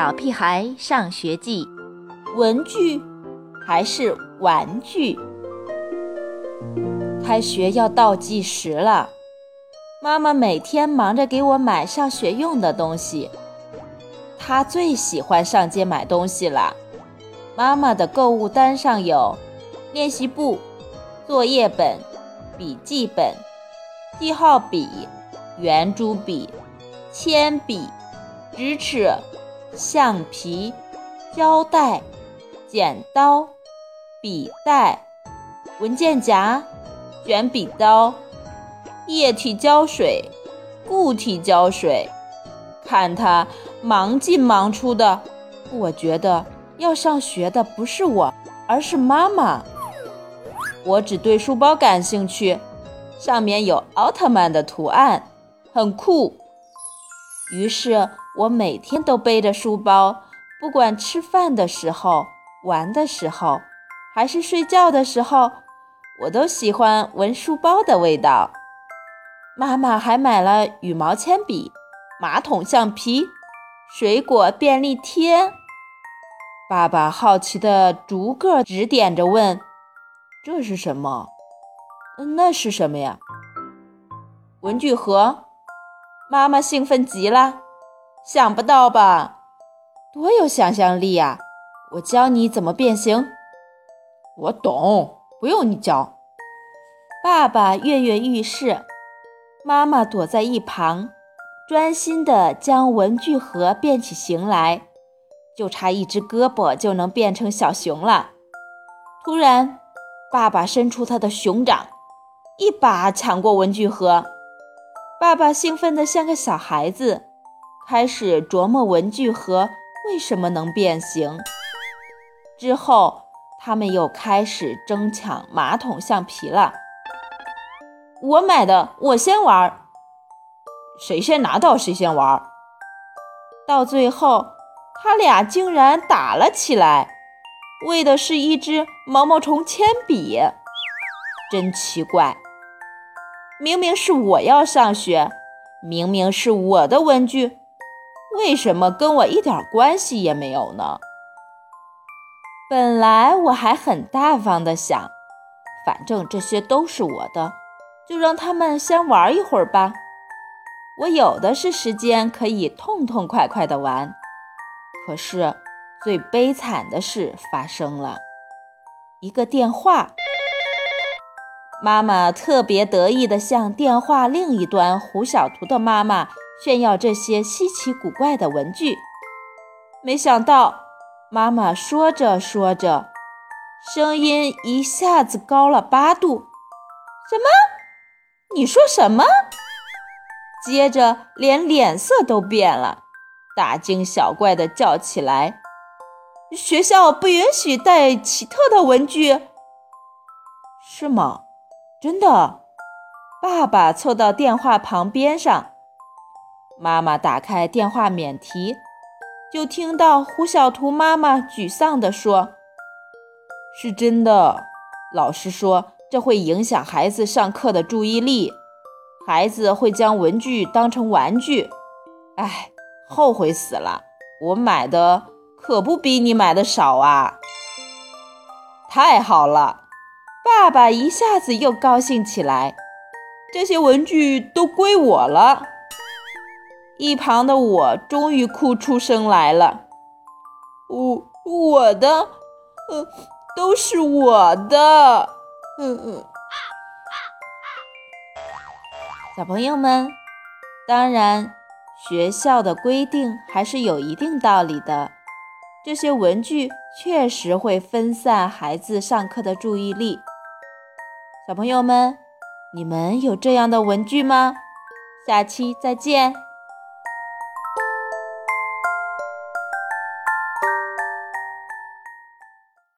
小屁孩上学记》，文具还是玩具？开学要倒计时了，妈妈每天忙着给我买上学用的东西。她最喜欢上街买东西了。妈妈的购物单上有练习簿、作业本、笔记本、记号笔、圆珠笔、铅笔、直尺、橡皮、胶带、剪刀、笔袋、文件夹。卷笔刀、液体胶水、固体胶水，看他忙进忙出的，我觉得要上学的不是我，而是妈妈。我只对书包感兴趣，上面有奥特曼的图案，很酷。于是我每天都背着书包，不管吃饭的时候、玩的时候，还是睡觉的时候。我都喜欢闻书包的味道。妈妈还买了羽毛铅笔、马桶橡皮、水果便利贴。爸爸好奇地逐个指点着问：“这是什么？那是什么呀？”文具盒。妈妈兴奋极了，想不到吧？多有想象力呀！我教你怎么变形。我懂。不用你教，爸爸跃跃欲试，妈妈躲在一旁，专心地将文具盒变起形来，就差一只胳膊就能变成小熊了。突然，爸爸伸出他的熊掌，一把抢过文具盒。爸爸兴奋得像个小孩子，开始琢磨文具盒为什么能变形。之后。他们又开始争抢马桶橡皮了。我买的，我先玩。谁先拿到谁先玩。到最后，他俩竟然打了起来，为的是一支毛毛虫铅笔。真奇怪，明明是我要上学，明明是我的文具，为什么跟我一点关系也没有呢？本来我还很大方的想，反正这些都是我的，就让他们先玩一会儿吧。我有的是时间可以痛痛快快的玩。可是最悲惨的事发生了，一个电话。妈妈特别得意地向电话另一端胡小图的妈妈炫耀这些稀奇古怪的文具，没想到。妈妈说着说着，声音一下子高了八度。什么？你说什么？接着连脸色都变了，大惊小怪地叫起来：“学校不允许带奇特的文具，是吗？真的？”爸爸凑到电话旁边上，妈妈打开电话免提。就听到胡小图妈妈沮丧地说：“是真的，老师说这会影响孩子上课的注意力，孩子会将文具当成玩具。哎，后悔死了！我买的可不比你买的少啊！太好了，爸爸一下子又高兴起来，这些文具都归我了。”一旁的我终于哭出声来了，我我的，呃，都是我的，嗯嗯。小朋友们，当然，学校的规定还是有一定道理的。这些文具确实会分散孩子上课的注意力。小朋友们，你们有这样的文具吗？下期再见。